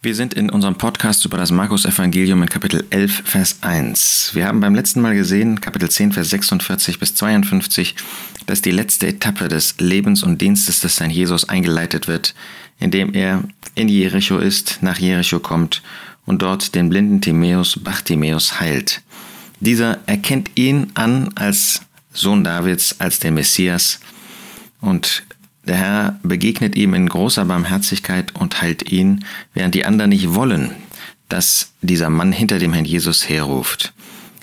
Wir sind in unserem Podcast über das Markus-Evangelium in Kapitel 11, Vers 1. Wir haben beim letzten Mal gesehen, Kapitel 10, Vers 46 bis 52, dass die letzte Etappe des Lebens und Dienstes des Herrn Jesus eingeleitet wird, indem er in Jericho ist, nach Jericho kommt und dort den blinden Timäus Bartimäus heilt. Dieser erkennt ihn an als Sohn Davids, als den Messias und der Herr begegnet ihm in großer Barmherzigkeit und heilt ihn, während die anderen nicht wollen, dass dieser Mann hinter dem Herrn Jesus herruft.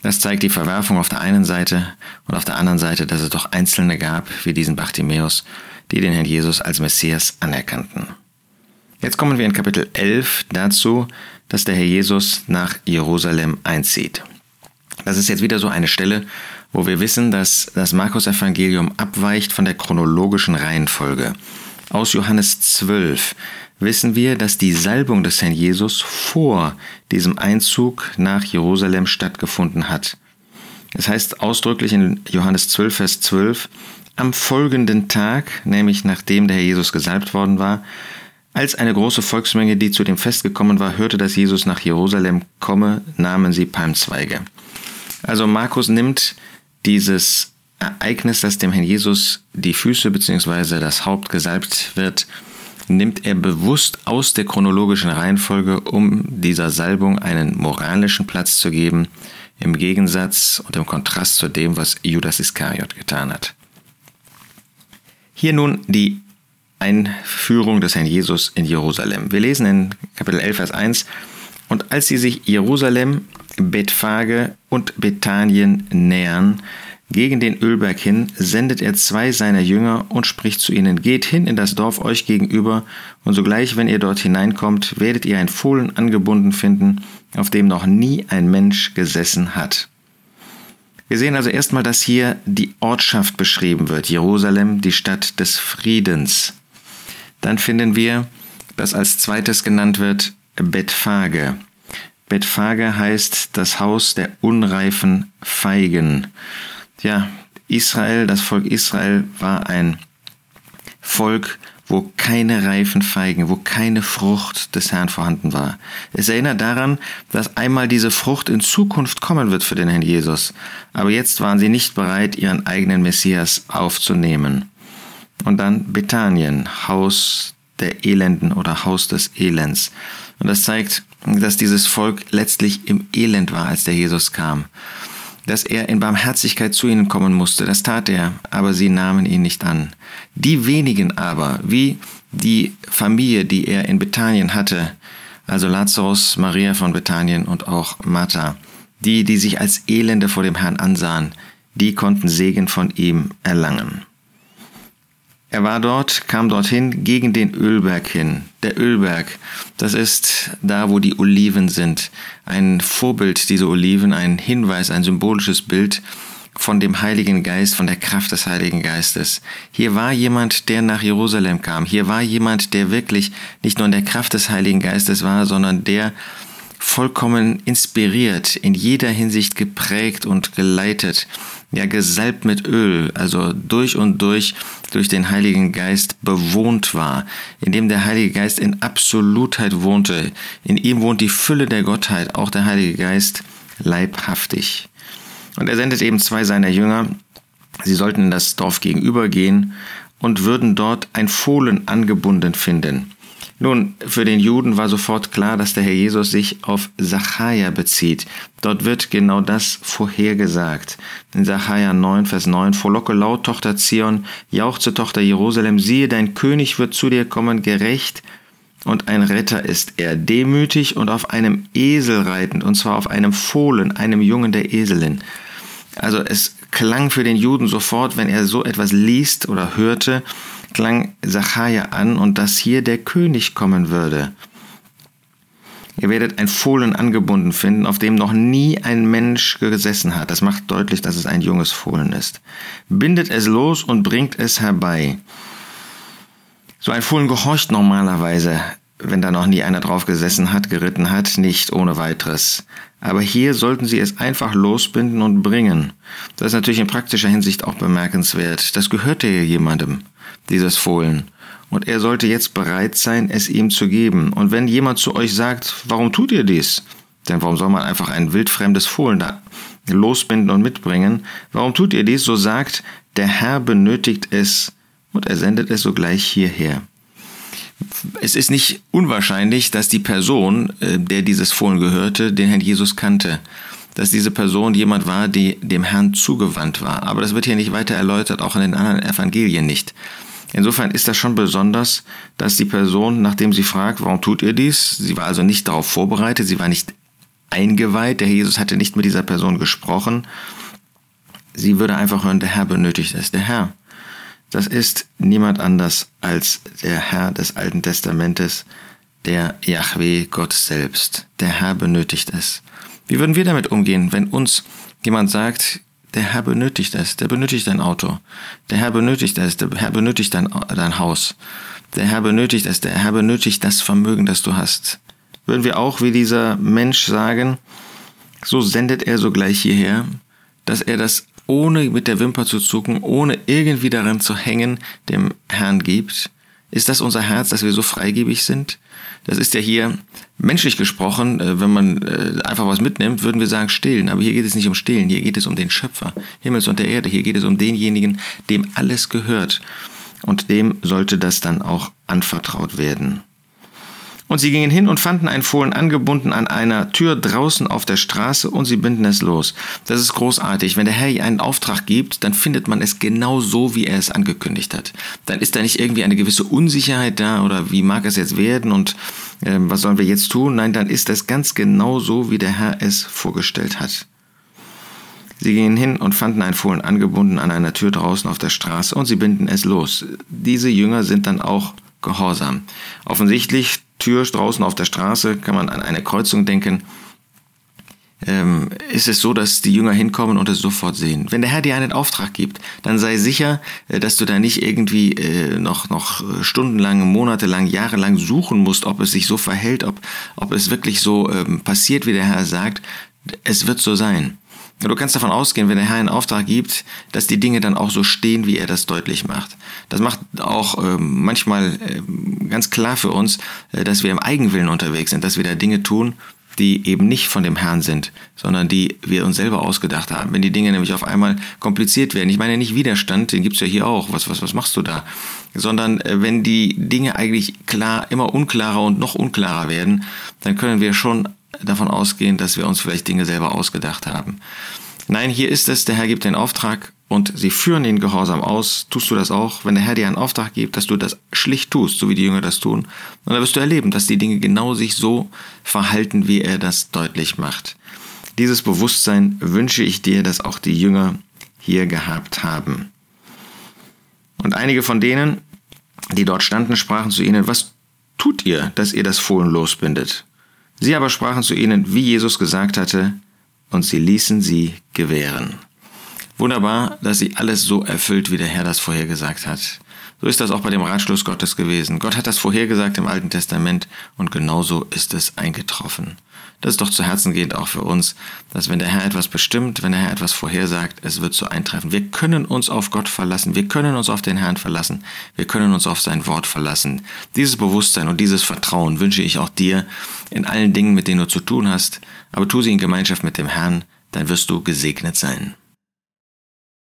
Das zeigt die Verwerfung auf der einen Seite und auf der anderen Seite, dass es doch Einzelne gab, wie diesen Bartimäus, die den Herrn Jesus als Messias anerkannten. Jetzt kommen wir in Kapitel 11 dazu, dass der Herr Jesus nach Jerusalem einzieht. Das ist jetzt wieder so eine Stelle, wo wir wissen, dass das Markus-Evangelium abweicht von der chronologischen Reihenfolge. Aus Johannes 12 wissen wir, dass die Salbung des Herrn Jesus vor diesem Einzug nach Jerusalem stattgefunden hat. Es heißt ausdrücklich in Johannes 12, Vers 12, am folgenden Tag, nämlich nachdem der Herr Jesus gesalbt worden war, als eine große Volksmenge, die zu dem Fest gekommen war, hörte, dass Jesus nach Jerusalem komme, nahmen sie Palmzweige. Also Markus nimmt dieses Ereignis, dass dem Herrn Jesus die Füße bzw. das Haupt gesalbt wird, nimmt er bewusst aus der chronologischen Reihenfolge, um dieser Salbung einen moralischen Platz zu geben, im Gegensatz und im Kontrast zu dem, was Judas Iskariot getan hat. Hier nun die Einführung des Herrn Jesus in Jerusalem. Wir lesen in Kapitel 11, Vers 1, und als sie sich Jerusalem Bethphage und Bethanien nähern, gegen den Ölberg hin, sendet er zwei seiner Jünger und spricht zu ihnen, geht hin in das Dorf euch gegenüber, und sogleich, wenn ihr dort hineinkommt, werdet ihr ein Fohlen angebunden finden, auf dem noch nie ein Mensch gesessen hat. Wir sehen also erstmal, dass hier die Ortschaft beschrieben wird, Jerusalem, die Stadt des Friedens. Dann finden wir, dass als zweites genannt wird Bethphage. Bethphage heißt das Haus der unreifen Feigen. Ja, Israel, das Volk Israel war ein Volk, wo keine reifen Feigen, wo keine Frucht des Herrn vorhanden war. Es erinnert daran, dass einmal diese Frucht in Zukunft kommen wird für den Herrn Jesus. Aber jetzt waren sie nicht bereit, ihren eigenen Messias aufzunehmen. Und dann Bethanien, Haus der Elenden oder Haus des Elends. Und das zeigt, dass dieses Volk letztlich im Elend war, als der Jesus kam. Dass er in Barmherzigkeit zu ihnen kommen musste, das tat er, aber sie nahmen ihn nicht an. Die wenigen aber, wie die Familie, die er in Bethanien hatte, also Lazarus, Maria von Bethanien und auch Martha, die, die sich als Elende vor dem Herrn ansahen, die konnten Segen von ihm erlangen. Er war dort, kam dorthin gegen den Ölberg hin. Der Ölberg, das ist da, wo die Oliven sind. Ein Vorbild dieser Oliven, ein Hinweis, ein symbolisches Bild von dem Heiligen Geist, von der Kraft des Heiligen Geistes. Hier war jemand, der nach Jerusalem kam. Hier war jemand, der wirklich nicht nur in der Kraft des Heiligen Geistes war, sondern der vollkommen inspiriert, in jeder Hinsicht geprägt und geleitet, ja gesalbt mit Öl, also durch und durch durch den Heiligen Geist bewohnt war, in dem der Heilige Geist in Absolutheit wohnte. In ihm wohnt die Fülle der Gottheit, auch der Heilige Geist leibhaftig. Und er sendet eben zwei seiner Jünger, sie sollten in das Dorf gegenübergehen und würden dort ein Fohlen angebunden finden. Nun, für den Juden war sofort klar, dass der Herr Jesus sich auf Sacharja bezieht. Dort wird genau das vorhergesagt. In Sacharja 9, Vers 9, Vorlocke laut, Tochter Zion, jauchze, Tochter Jerusalem, siehe, dein König wird zu dir kommen, gerecht, und ein Retter ist er, demütig und auf einem Esel reitend, und zwar auf einem Fohlen, einem Jungen der Eselin. Also es klang für den Juden sofort, wenn er so etwas liest oder hörte, klang Sacharja an und dass hier der König kommen würde. Ihr werdet ein Fohlen angebunden finden, auf dem noch nie ein Mensch gesessen hat. Das macht deutlich, dass es ein junges Fohlen ist. Bindet es los und bringt es herbei. So ein Fohlen gehorcht normalerweise, wenn da noch nie einer drauf gesessen hat, geritten hat, nicht ohne weiteres. Aber hier sollten sie es einfach losbinden und bringen. Das ist natürlich in praktischer Hinsicht auch bemerkenswert. Das gehörte ja jemandem dieses Fohlen. und er sollte jetzt bereit sein, es ihm zu geben. Und wenn jemand zu euch sagt, warum tut ihr dies? Denn warum soll man einfach ein wildfremdes Fohlen da losbinden und mitbringen? Warum tut ihr dies? So sagt, der Herr benötigt es und er sendet es sogleich hierher. Es ist nicht unwahrscheinlich, dass die Person, äh, der dieses Fohlen gehörte, den Herrn Jesus kannte. Dass diese Person jemand war, die dem Herrn zugewandt war. Aber das wird hier nicht weiter erläutert, auch in den anderen Evangelien nicht. Insofern ist das schon besonders, dass die Person, nachdem sie fragt, warum tut ihr dies, sie war also nicht darauf vorbereitet, sie war nicht eingeweiht, der Jesus hatte nicht mit dieser Person gesprochen, sie würde einfach hören, der Herr benötigt es, der Herr. Das ist niemand anders als der Herr des Alten Testamentes, der Yahweh Gott selbst. Der Herr benötigt es. Wie würden wir damit umgehen, wenn uns jemand sagt, der Herr benötigt es, der benötigt dein Auto, der Herr benötigt es, der Herr benötigt dein, dein Haus, der Herr benötigt es, der Herr benötigt das Vermögen, das du hast. Würden wir auch wie dieser Mensch sagen, so sendet er sogleich hierher, dass er das ohne mit der Wimper zu zucken, ohne irgendwie daran zu hängen, dem Herrn gibt? Ist das unser Herz, dass wir so freigebig sind? Das ist ja hier menschlich gesprochen, äh, wenn man äh, einfach was mitnimmt, würden wir sagen stillen. Aber hier geht es nicht um stillen, hier geht es um den Schöpfer, Himmels und der Erde. Hier geht es um denjenigen, dem alles gehört. Und dem sollte das dann auch anvertraut werden. Und sie gingen hin und fanden ein Fohlen angebunden an einer Tür draußen auf der Straße und sie binden es los. Das ist großartig. Wenn der Herr einen Auftrag gibt, dann findet man es genau so, wie er es angekündigt hat. Dann ist da nicht irgendwie eine gewisse Unsicherheit da oder wie mag es jetzt werden und äh, was sollen wir jetzt tun? Nein, dann ist es ganz genau so, wie der Herr es vorgestellt hat. Sie gingen hin und fanden ein Fohlen angebunden an einer Tür draußen auf der Straße und sie binden es los. Diese Jünger sind dann auch gehorsam. Offensichtlich Tür draußen auf der Straße, kann man an eine Kreuzung denken, ähm, ist es so, dass die Jünger hinkommen und es sofort sehen. Wenn der Herr dir einen Auftrag gibt, dann sei sicher, äh, dass du da nicht irgendwie äh, noch, noch stundenlang, monatelang, jahrelang suchen musst, ob es sich so verhält, ob, ob es wirklich so ähm, passiert, wie der Herr sagt. Es wird so sein. Du kannst davon ausgehen, wenn der Herr einen Auftrag gibt, dass die Dinge dann auch so stehen, wie er das deutlich macht. Das macht auch äh, manchmal äh, ganz klar für uns, äh, dass wir im Eigenwillen unterwegs sind, dass wir da Dinge tun, die eben nicht von dem Herrn sind, sondern die wir uns selber ausgedacht haben. Wenn die Dinge nämlich auf einmal kompliziert werden, ich meine nicht Widerstand, den gibt's ja hier auch, was, was, was machst du da? Sondern äh, wenn die Dinge eigentlich klar, immer unklarer und noch unklarer werden, dann können wir schon davon ausgehen, dass wir uns vielleicht Dinge selber ausgedacht haben. Nein, hier ist es, der Herr gibt den Auftrag und sie führen den Gehorsam aus. Tust du das auch, wenn der Herr dir einen Auftrag gibt, dass du das schlicht tust, so wie die Jünger das tun? Und dann wirst du erleben, dass die Dinge genau sich so verhalten, wie er das deutlich macht. Dieses Bewusstsein wünsche ich dir, dass auch die Jünger hier gehabt haben. Und einige von denen, die dort standen, sprachen zu ihnen, was tut ihr, dass ihr das Fohlen losbindet? Sie aber sprachen zu ihnen, wie Jesus gesagt hatte, und sie ließen sie gewähren. Wunderbar, dass sie alles so erfüllt, wie der Herr das vorhergesagt hat. So ist das auch bei dem Ratschluss Gottes gewesen. Gott hat das vorhergesagt im Alten Testament und genauso ist es eingetroffen. Das ist doch zu Herzen gehend auch für uns, dass wenn der Herr etwas bestimmt, wenn der Herr etwas vorhersagt, es wird so eintreffen. Wir können uns auf Gott verlassen, wir können uns auf den Herrn verlassen, wir können uns auf sein Wort verlassen. Dieses Bewusstsein und dieses Vertrauen wünsche ich auch dir in allen Dingen, mit denen du zu tun hast, aber tu sie in Gemeinschaft mit dem Herrn, dann wirst du gesegnet sein.